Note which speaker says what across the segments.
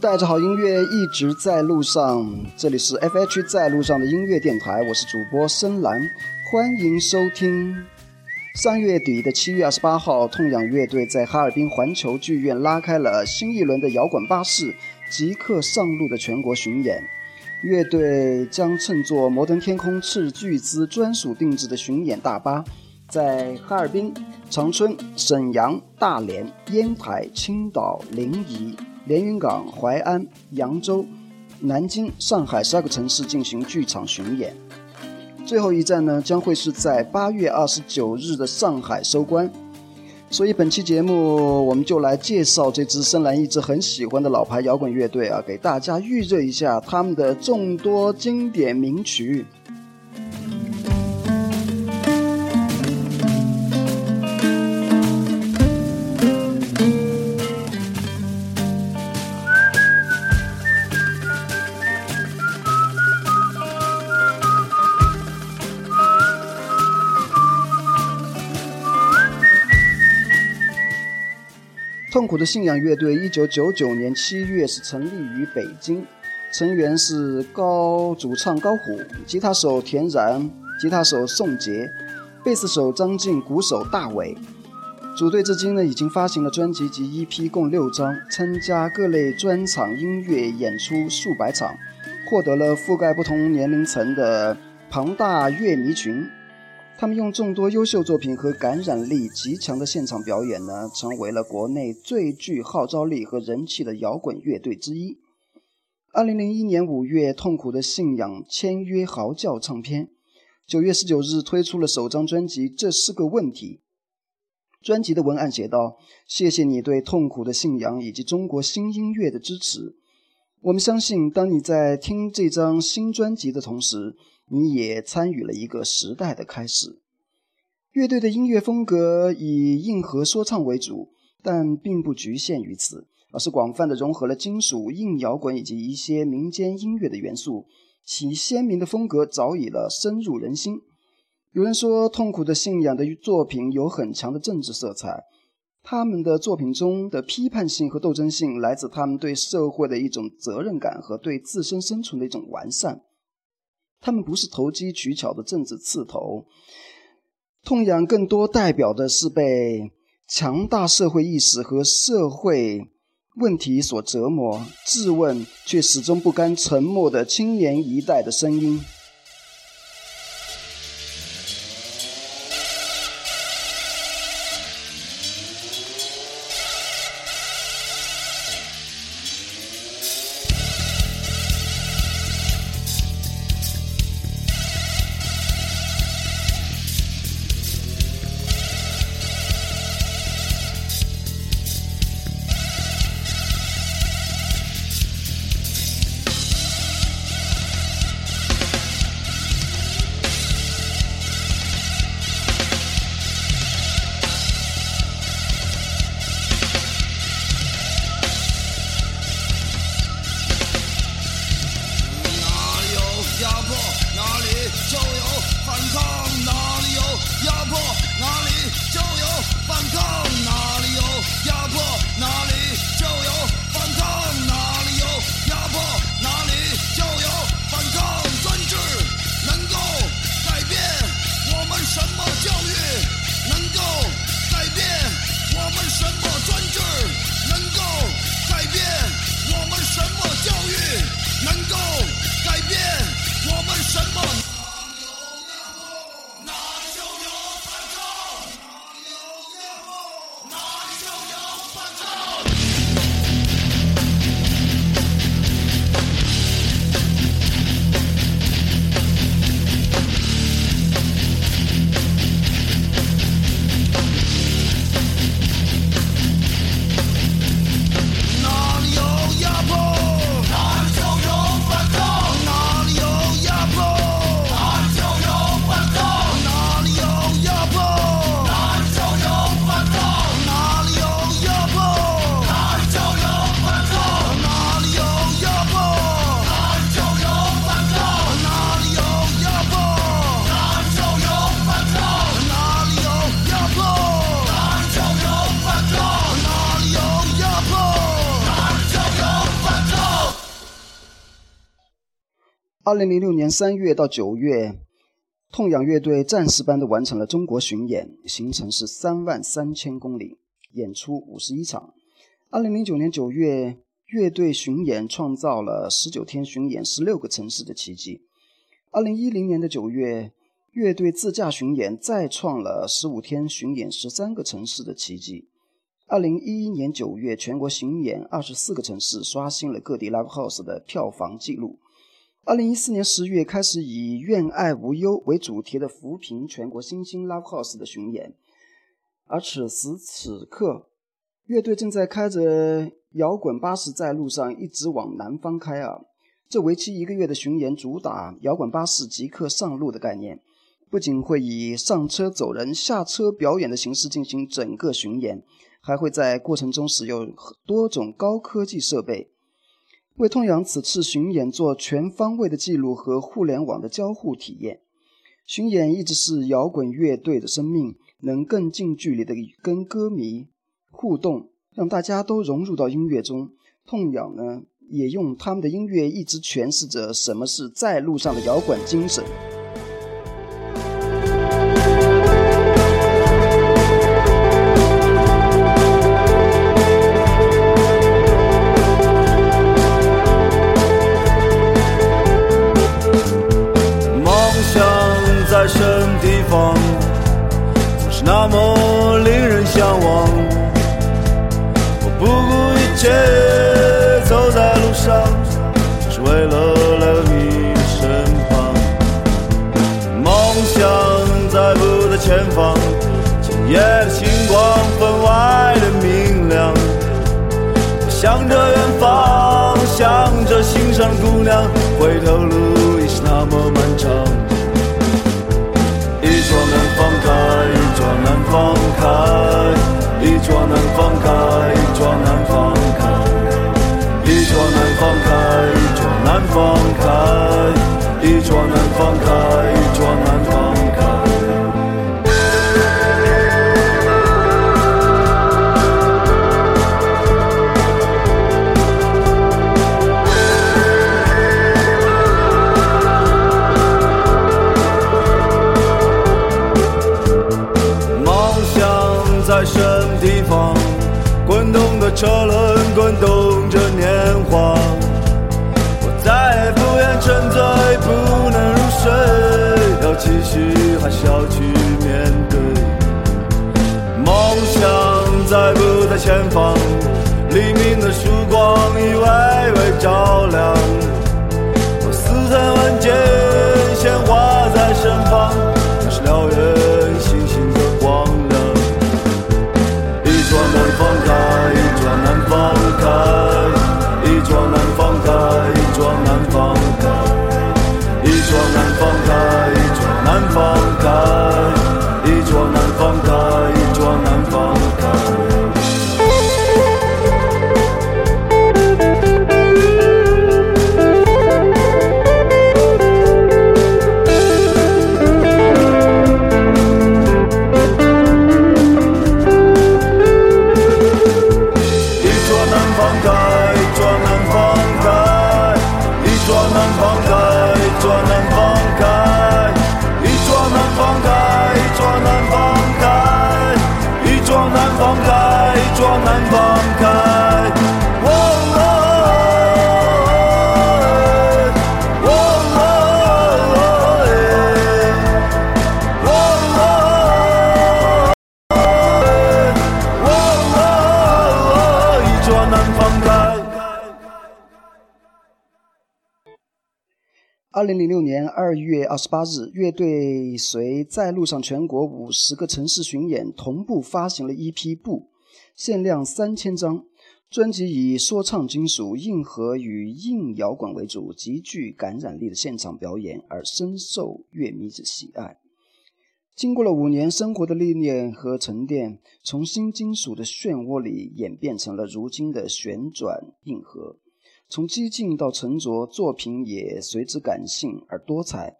Speaker 1: 带着好音乐一直在路上，这里是 F.H 在路上的音乐电台，我是主播深蓝，欢迎收听。上月底的七月二十八号，痛仰乐队在哈尔滨环球剧院拉开了新一轮的摇滚巴士即刻上路的全国巡演。乐队将乘坐摩登天空斥巨资专属定制的巡演大巴，在哈尔滨、长春、沈阳、大连、烟台、青岛、临沂。连云港、淮安、扬州、南京、上海十二个城市进行剧场巡演，最后一站呢将会是在八月二十九日的上海收官。所以本期节目我们就来介绍这支深蓝一直很喜欢的老牌摇滚乐队啊，给大家预热一下他们的众多经典名曲。痛苦的信仰乐队，一九九九年七月是成立于北京，成员是高主唱高虎，吉他手田然，吉他手宋杰，贝斯手张晋，鼓手大伟。组队至今呢，已经发行了专辑及 EP 共六张，参加各类专场音乐演出数百场，获得了覆盖不同年龄层的庞大乐迷群。他们用众多优秀作品和感染力极强的现场表演呢，成为了国内最具号召力和人气的摇滚乐队之一。二零零一年五月，痛苦的信仰签约嚎叫唱片，九月十九日推出了首张专辑《这是个问题》。专辑的文案写道：“谢谢你对痛苦的信仰以及中国新音乐的支持。我们相信，当你在听这张新专辑的同时。”你也参与了一个时代的开始。乐队的音乐风格以硬核说唱为主，但并不局限于此，而是广泛的融合了金属、硬摇滚以及一些民间音乐的元素，其鲜明的风格早已了深入人心。有人说，痛苦的信仰的作品有很强的政治色彩，他们的作品中的批判性和斗争性来自他们对社会的一种责任感和对自身生存的一种完善。他们不是投机取巧的政治刺头，痛痒更多代表的是被强大社会意识和社会问题所折磨、质问却始终不甘沉默的青年一代的声音。二零零六年三月到九月，痛仰乐队战士般的完成了中国巡演，行程是三万三千公里，演出五十一场。二零零九年九月，乐队巡演创造了十九天巡演十六个城市的奇迹。二零一零年的九月，乐队自驾巡演再创了十五天巡演十三个城市的奇迹。二零一一年九月，全国巡演二十四个城市，刷新了各地 live house 的票房纪录。二零一四年十月开始以“愿爱无忧”为主题的扶贫全国新兴 Love House 的巡演，而此时此刻，乐队正在开着摇滚巴士在路上一直往南方开啊！这为期一个月的巡演主打摇滚巴士即刻上路的概念，不仅会以上车走人、下车表演的形式进行整个巡演，还会在过程中使用多种高科技设备。为痛仰此次巡演做全方位的记录和互联网的交互体验，巡演一直是摇滚乐队的生命，能更近距离的跟歌迷互动，让大家都融入到音乐中。痛仰呢，也用他们的音乐一直诠释着什么是在路上的摇滚精神。
Speaker 2: 切走在路上，只为了来到你身旁。梦想在不在前方？今夜的星光分外的明亮。向着放开，一窗难放开，笑去面对？梦想在不在前方？黎明的曙光已微微照亮，
Speaker 1: 八日，乐队随在路上全国五十个城市巡演，同步发行了一批布，限量三千张。专辑以说唱金属、硬核与硬摇滚为主，极具感染力的现场表演而深受乐迷之喜爱。经过了五年生活的历练和沉淀，从新金属的漩涡里演变成了如今的旋转硬核。从激进到沉着，作品也随之感性而多彩，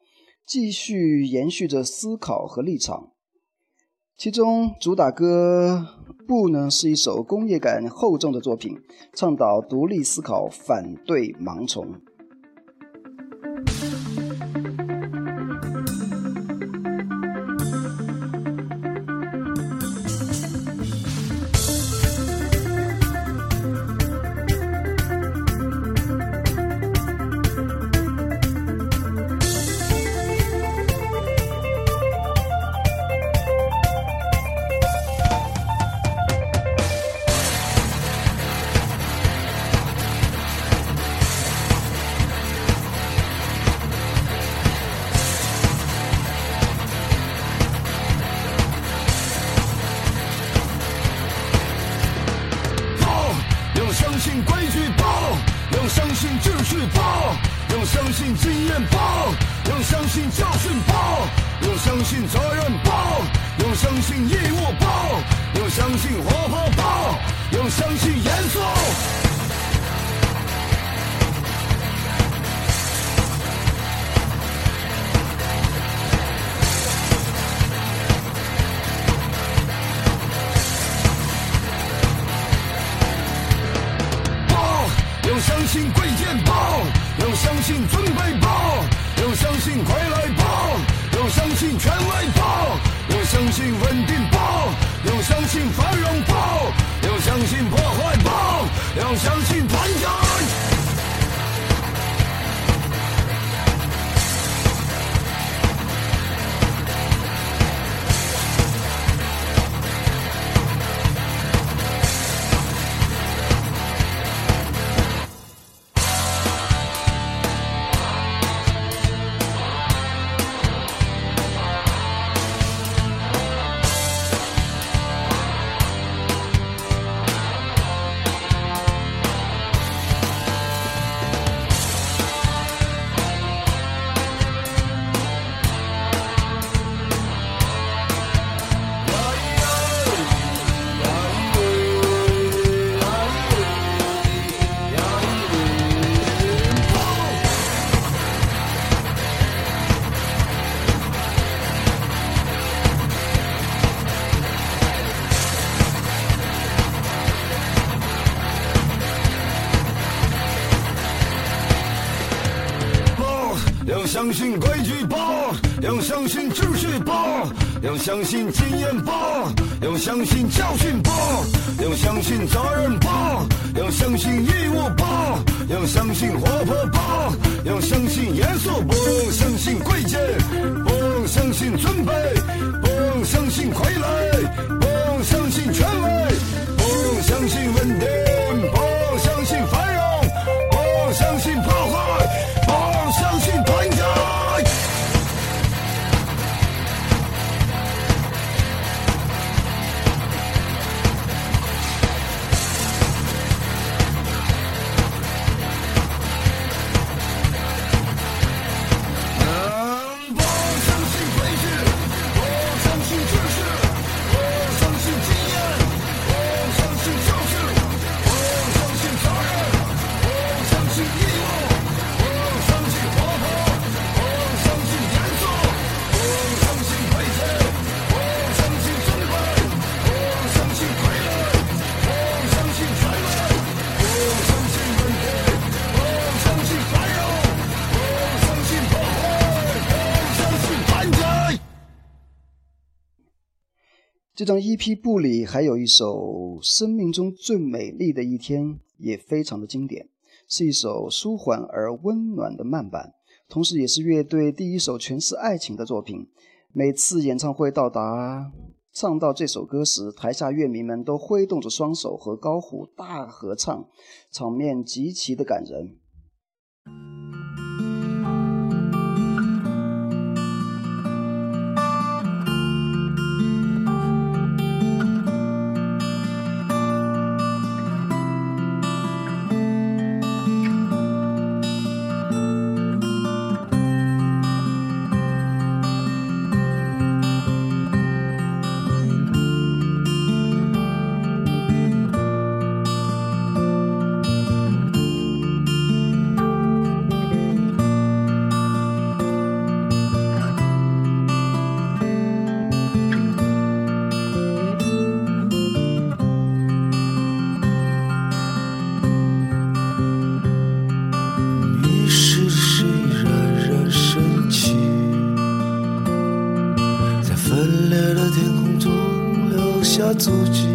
Speaker 1: 继续延续着思考和立场。其中主打歌《不》呢，是一首工业感厚重的作品，倡导独立思考，反对盲从。
Speaker 3: 要相信要相信经验吧，要相信教训吧，要相信责任吧，要相信义务吧，要相信活泼吧，要相信严肃不相信贵贱，不相信尊卑，不相信傀儡，不相信权威，不相信稳定，
Speaker 4: 这张 EP 部里还有一首《生命中最美丽的一天》，也非常的经典，是一首舒缓而温暖的慢板，同时也是乐队第一首诠释爱情的作品。每次演唱会到达唱到这首歌时，台下乐迷们都挥动着双手和高呼大合唱，场面极其的感人。santo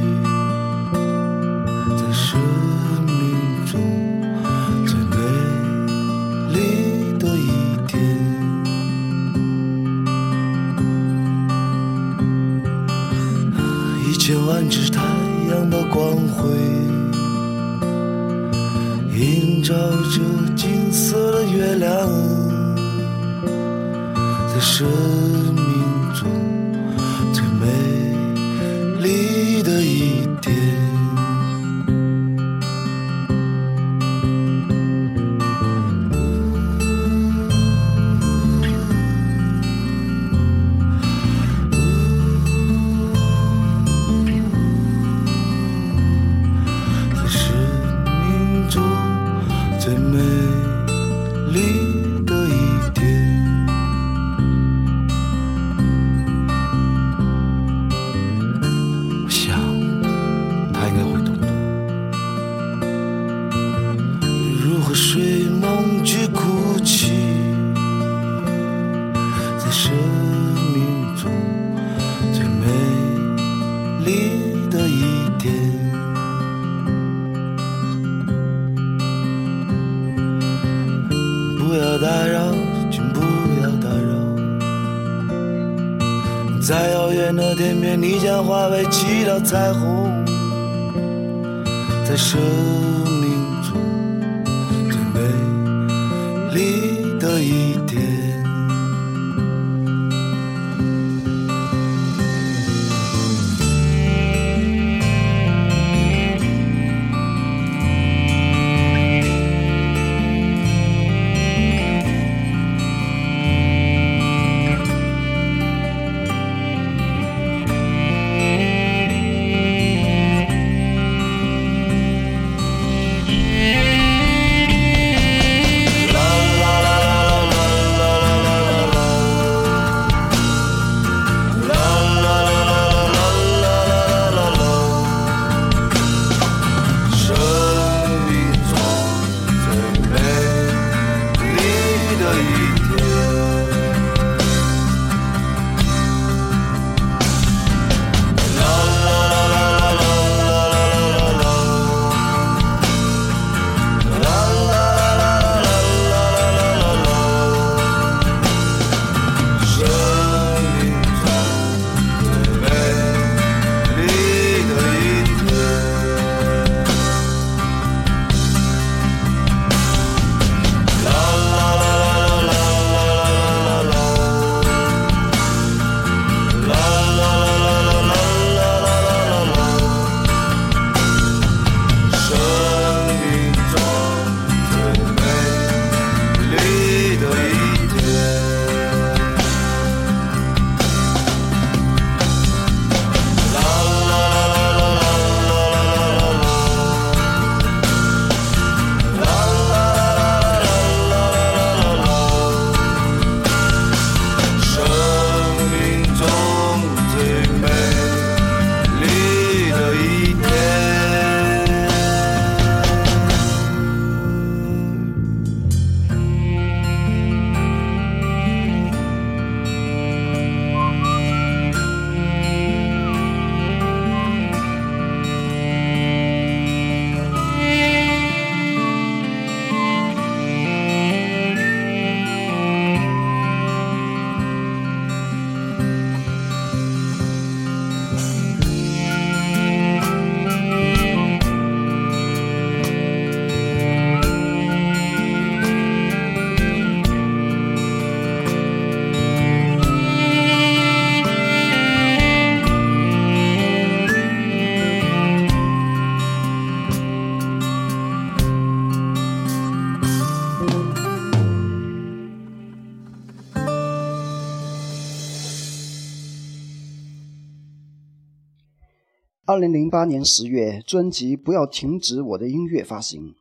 Speaker 1: 二零零八年十月，专辑《不要停止我的音乐》发行，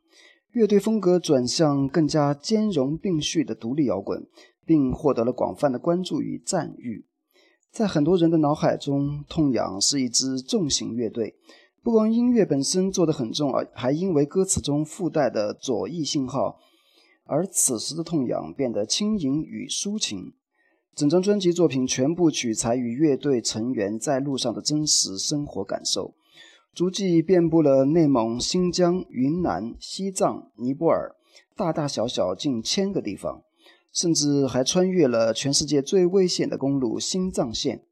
Speaker 1: 乐队风格转向更加兼容并蓄的独立摇滚，并获得了广泛的关注与赞誉。在很多人的脑海中，痛仰是一支重型乐队，不光音乐本身做得很重，而还因为歌词中附带的左翼信号，而此时的痛仰变得轻盈与抒情。整张专辑作品全部取材于乐队成员在路上的真实生活感受，足迹遍布了内蒙、新疆、云南、西藏、尼泊尔，大大小小近千个地方，甚至还穿越了全世界最危险的公路——新藏线。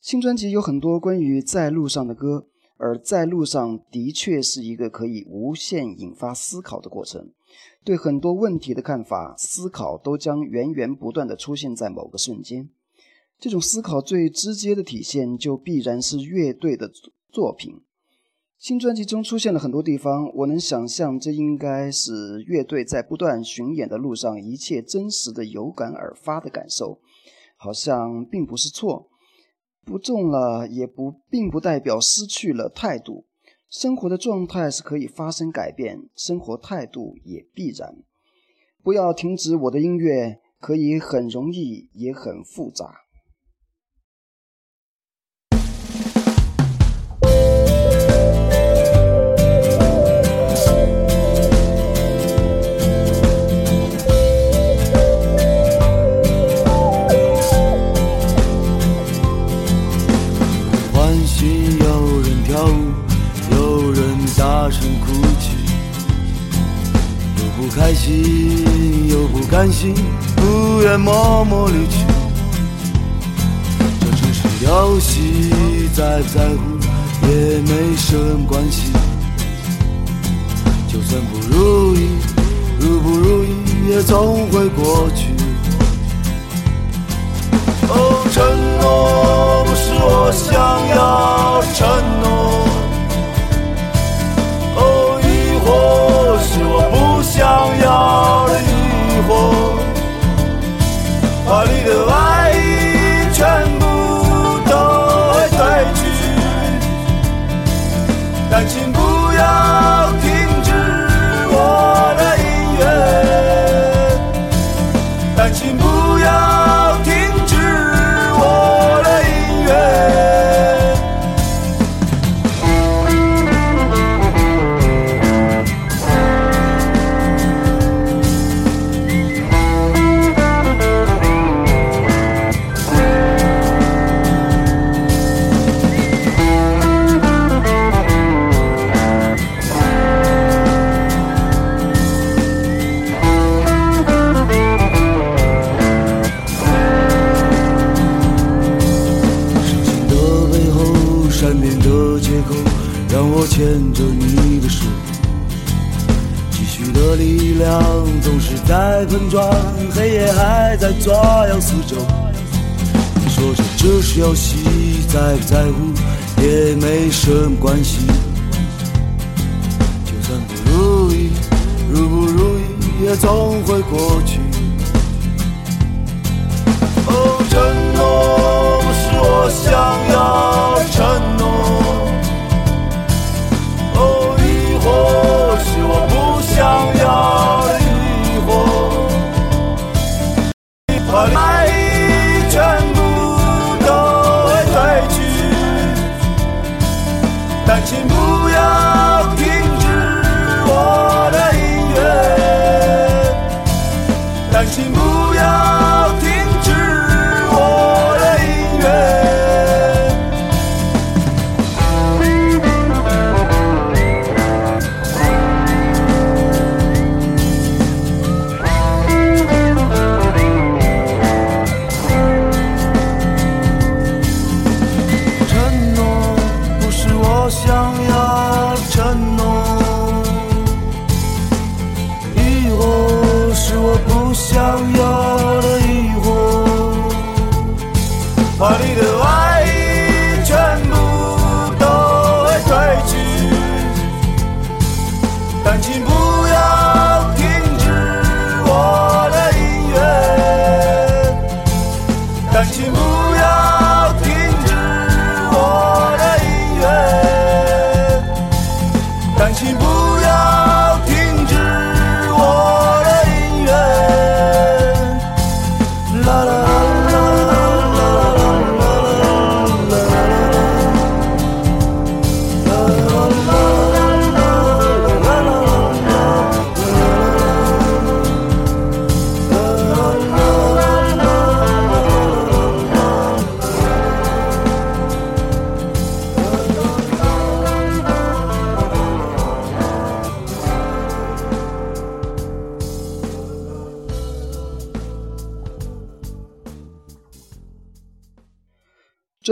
Speaker 1: 新专辑有很多关于在路上的歌，而在路上的确是一个可以无限引发思考的过程。对很多问题的看法、思考都将源源不断地出现在某个瞬间。这种思考最直接的体现，就必然是乐队的作品。新专辑中出现了很多地方，我能想象这应该是乐队在不断巡演的路上一切真实的有感而发的感受，好像并不是错，不中了也不并不代表失去了态度。生活的状态是可以发生改变，生活态度也必然。不要停止我的音乐，可以很容易，也很复杂。
Speaker 2: 不开心又不甘心，不愿默默离去。这只是游戏，再在乎也没什么关系。就算不如意，如不如意也总会过去。哦，承诺不是我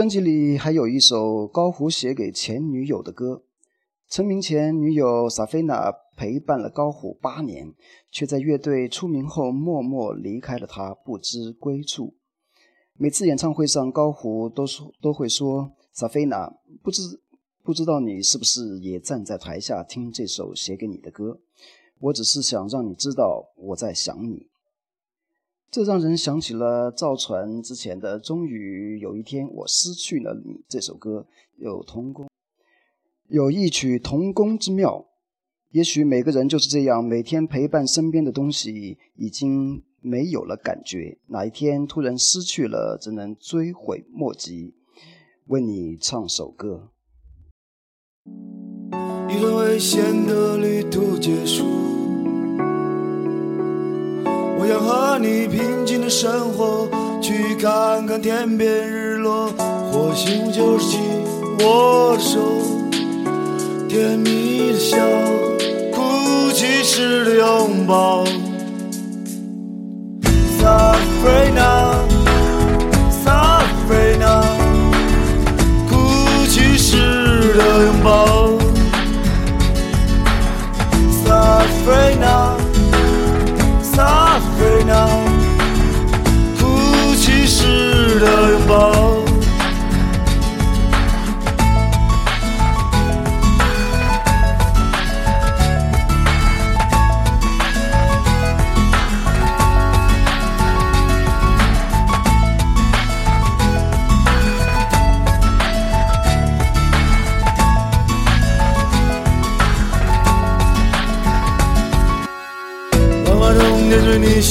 Speaker 1: 专辑里还有一首高虎写给前女友的歌。成名前，女友萨菲娜陪伴了高虎八年，却在乐队出名后默默离开了他，不知归处。每次演唱会上，高虎都说都会说：“萨菲娜，不知不知道你是不是也站在台下听这首写给你的歌？我只是想让你知道我在想你。”这让人想起了造船之前的“终于有一天我失去了你”这首歌，有同工，有异曲同工之妙。也许每个人就是这样，每天陪伴身边的东西已经没有了感觉，哪一天突然失去了，只能追悔莫及。为你唱首歌。
Speaker 2: 一段危险的旅途结束，我想和你平静的生活，去看看天边日落，或许就是紧握手，甜蜜的笑，哭泣时的拥抱。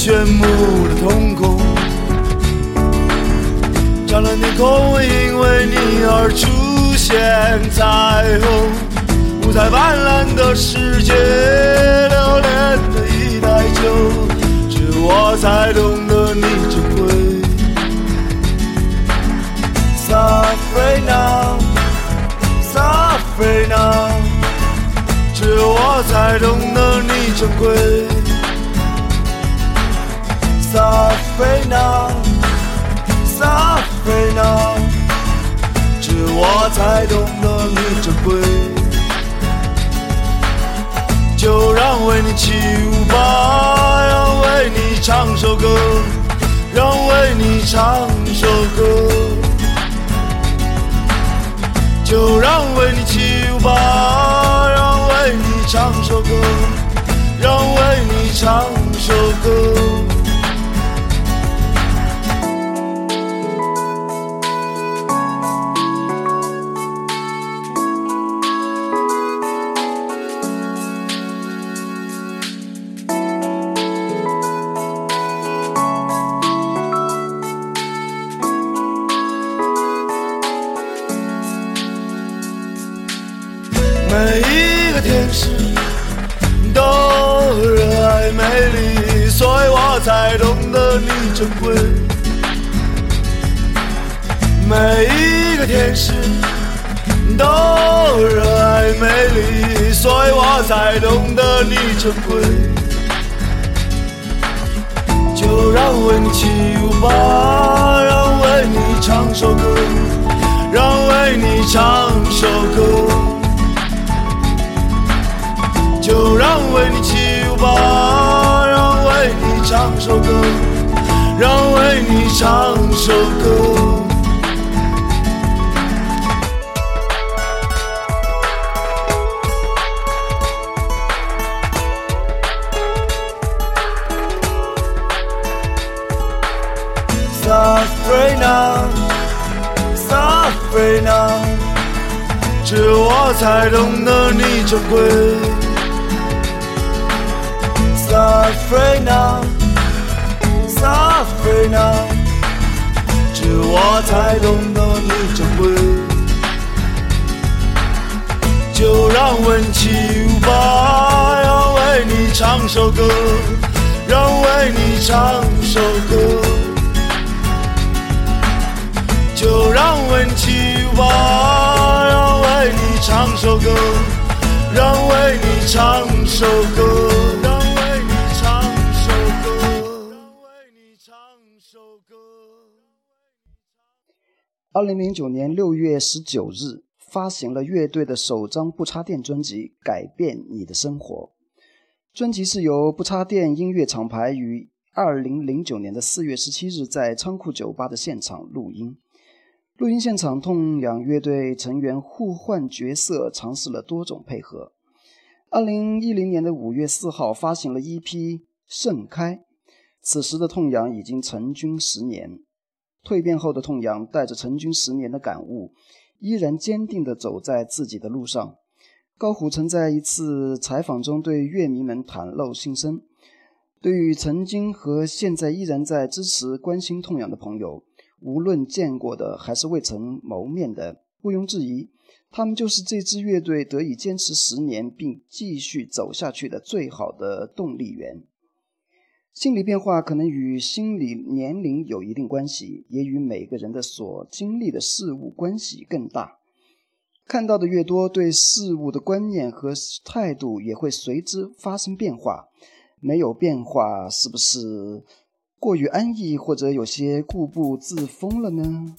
Speaker 2: 炫目的瞳孔，湛蓝天空会因为你而出现彩虹。五彩斑斓的世界，留恋的一袋酒，只有我才懂得你珍贵。Sabrina, Sabrina，只有我才懂得你珍贵。Sabrina, Sabrina，只有我才懂得你珍贵。就让为你起舞吧，让为你唱首歌，让为你唱首歌。就让为你起舞吧，让为你唱首歌，让为你唱首歌。每一个天使都热爱美丽，所以我才懂得你珍贵。就让为你起舞吧，让为你唱首歌，让为你唱首歌。就让为你起舞吧，让为你唱首歌，让为你唱首歌。才懂得你珍贵。Sabrina, Sabrina，只有我才懂得你珍贵。就让为你起舞吧，让为你唱首歌，让为你唱首歌。就让为你起舞吧，唱首歌，让为你唱首歌，让为你唱首歌，让为你唱首歌。
Speaker 1: 二零零九年六月十九日，发行了乐队的首张不插电专辑《改变你的生活》。专辑是由不插电音乐厂牌于二零零九年的四月十七日在仓库酒吧的现场录音。录音现场，痛仰乐队成员互换角色，尝试了多种配合。二零一零年的五月四号，发行了 EP《盛开》。此时的痛仰已经成军十年，蜕变后的痛仰带着成军十年的感悟，依然坚定地走在自己的路上。高虎曾在一次采访中对乐迷们袒露心声：对于曾经和现在依然在支持、关心痛仰的朋友。无论见过的还是未曾谋面的，毋庸置疑，他们就是这支乐队得以坚持十年并继续走下去的最好的动力源。心理变化可能与心理年龄有一定关系，也与每个人的所经历的事物关系更大。看到的越多，对事物的观念和态度也会随之发生变化。没有变化，是不是过于安逸，或者有些固步自封了呢？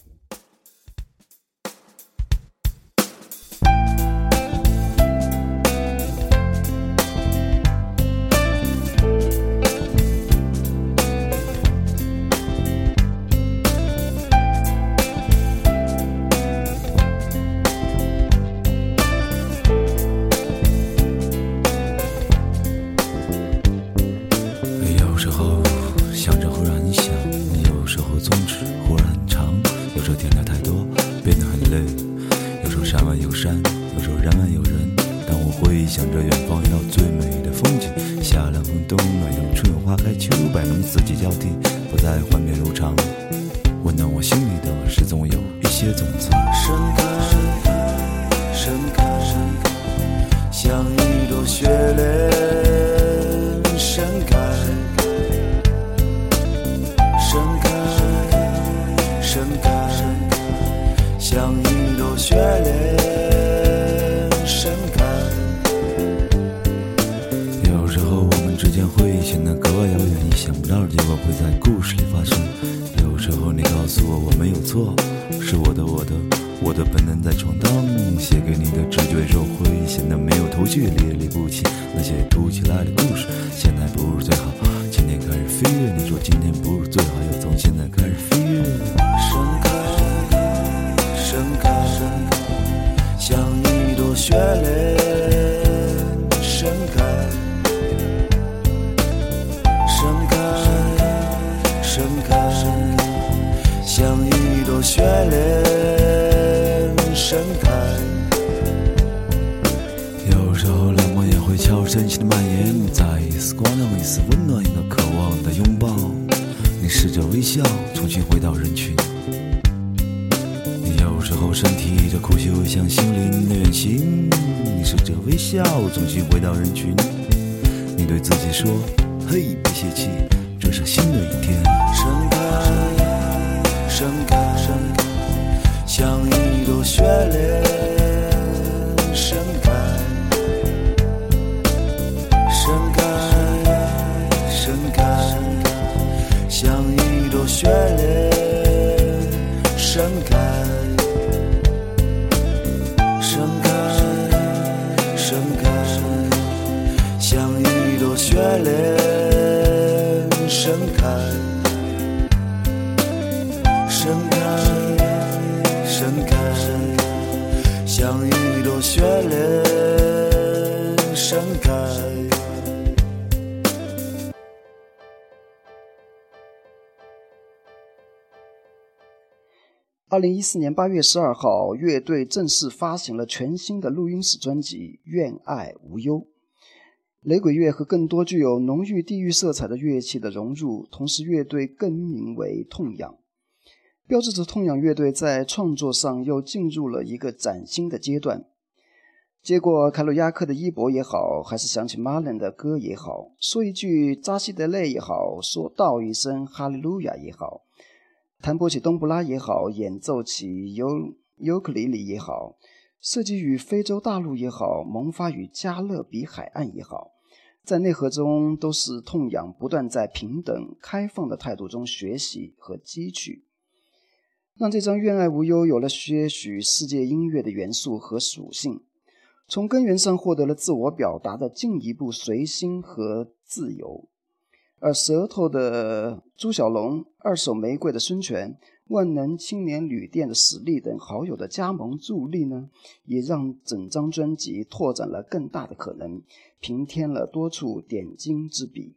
Speaker 1: 二零一四年八月十二号，乐队正式发行了全新的录音室专辑《愿爱无忧》。雷鬼乐和更多具有浓郁地域色彩的乐器的融入，同时乐队更名为痛仰，标志着痛仰乐队在创作上又进入了一个崭新的阶段。接过凯鲁亚克的衣钵也好，还是想起马伦的歌也好，说一句扎西德勒也好，说道一声哈利路亚也好，弹拨起冬布拉也好，演奏起尤尤克里里也好，设计于非洲大陆也好，萌发于加勒比海岸也好。在内核中，都是痛痒不断在平等、开放的态度中学习和汲取，让这张《愿爱无忧》有了些许世界音乐的元素和属性，从根源上获得了自我表达的进一步随心和自由。而舌头的朱小龙、二手玫瑰的孙权、万能青年旅店的史力等好友的加盟助力呢，也让整张专辑拓展了更大的可能。平添了多处点睛之笔。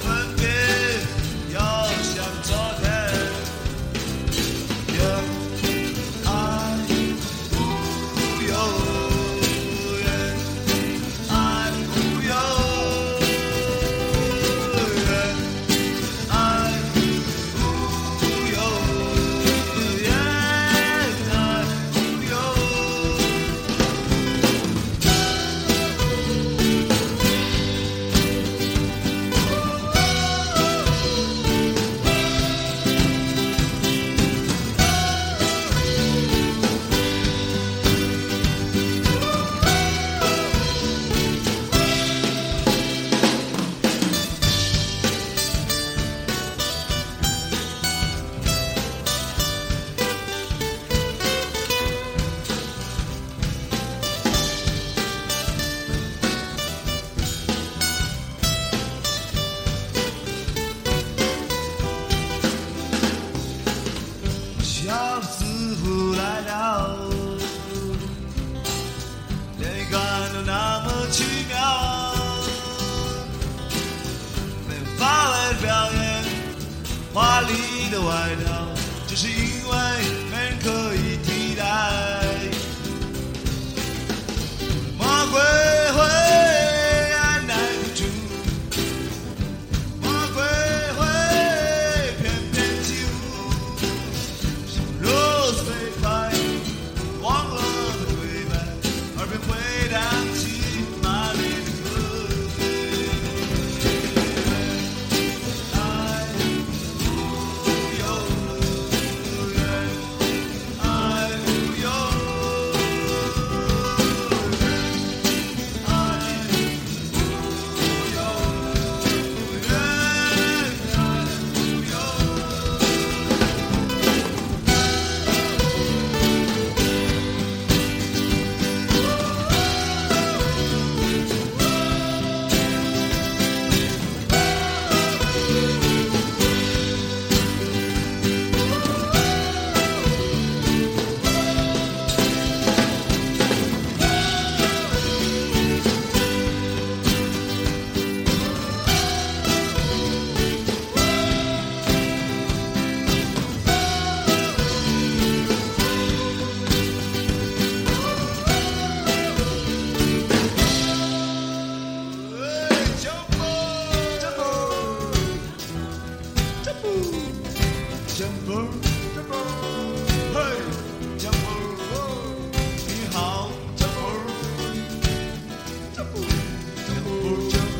Speaker 2: 再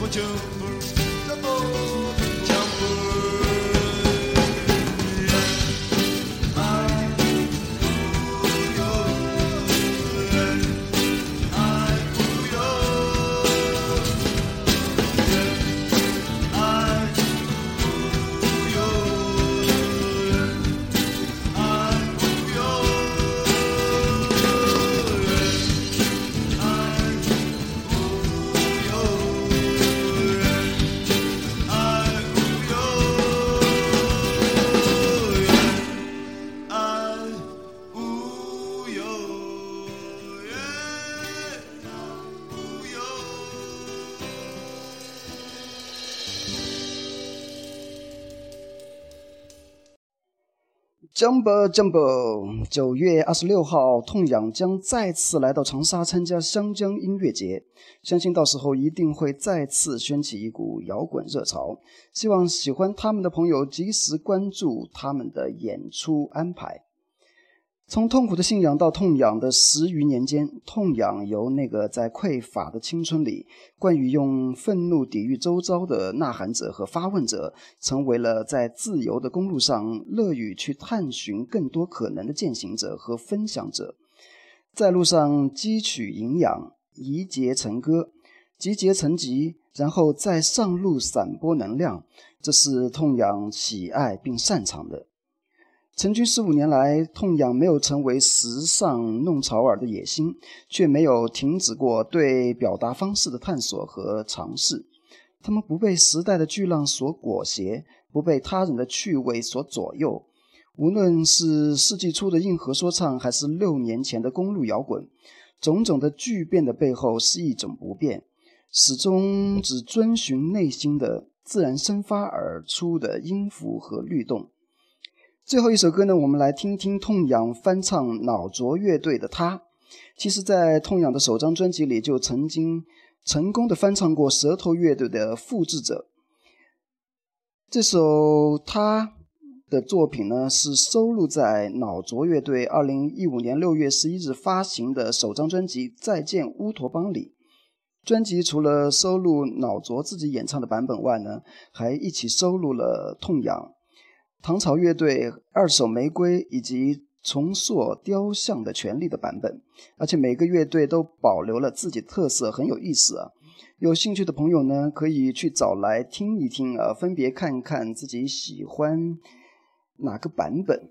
Speaker 2: 爱
Speaker 1: Jumbo Jumbo，九月二十六号，痛仰将再次来到长沙参加湘江音乐节，相信到时候一定会再次掀起一股摇滚热潮。希望喜欢他们的朋友及时关注他们的演出安排。从痛苦的信仰到痛仰的十余年间，痛仰由那个在匮乏的青春里，惯于用愤怒抵御周遭的呐喊者和发问者，成为了在自由的公路上乐于去探寻更多可能的践行者和分享者，在路上汲取营养，集结成歌，集结成集，然后再上路散播能量，这是痛仰喜爱并擅长的。成军十五年来，痛仰没有成为时尚弄潮儿的野心，却没有停止过对表达方式的探索和尝试。他们不被时代的巨浪所裹挟，不被他人的趣味所左右。无论是世纪初的硬核说唱，还是六年前的公路摇滚，种种的巨变的背后是一种不变，始终只遵循内心的自然生发而出的音符和律动。最后一首歌呢，我们来听听痛仰翻唱脑浊乐队的《他》。其实，在痛仰的首张专辑里，就曾经成功的翻唱过舌头乐队的《复制者》。这首《他》的作品呢，是收录在脑浊乐队二零一五年六月十一日发行的首张专辑《再见乌托邦》里。专辑除了收录脑浊自己演唱的版本外呢，还一起收录了痛仰。唐朝乐队《二手玫瑰》以及重塑雕像的权利的版本，而且每个乐队都保留了自己特色，很有意思啊！有兴趣的朋友呢，可以去找来听一听啊，分别看看自己喜欢哪个版本。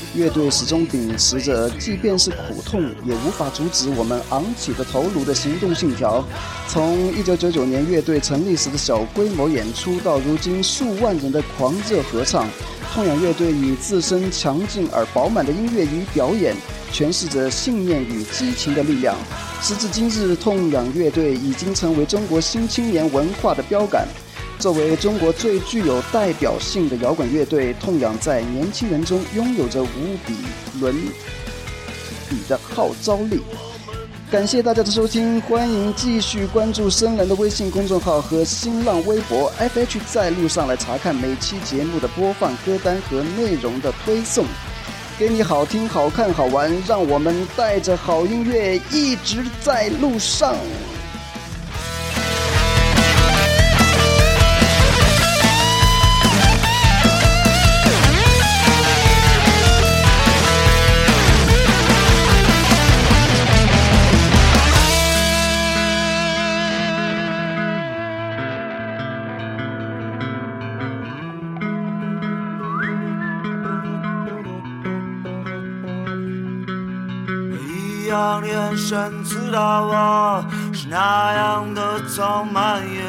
Speaker 1: 乐队始终秉持着，即便是苦痛，也无法阻止我们昂起的头颅的行动信条。从1999年乐队成立时的小规模演出，到如今数万人的狂热合唱，痛仰乐队以自身强劲而饱满的音乐与表演，诠释着信念与激情的力量。时至今日，痛仰乐队已经成为中国新青年文化的标杆。作为中国最具有代表性的摇滚乐队，痛仰在年轻人中拥有着无比伦比的号召力。感谢大家的收听，欢迎继续关注深蓝的微信公众号和新浪微博 FH 在路上来查看每期节目的播放歌单和内容的推送，给你好听、好看、好玩，让我们带着好音乐一直在路上。
Speaker 2: 生刺的我是那样的匆忙哟。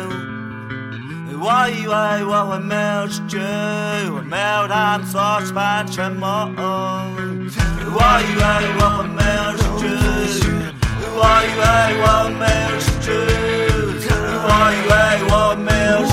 Speaker 2: 我以为我会没有知觉，我没有他们所期盼的沉默。我以为我会没有知觉，我以为我没有知觉，我以为我没有。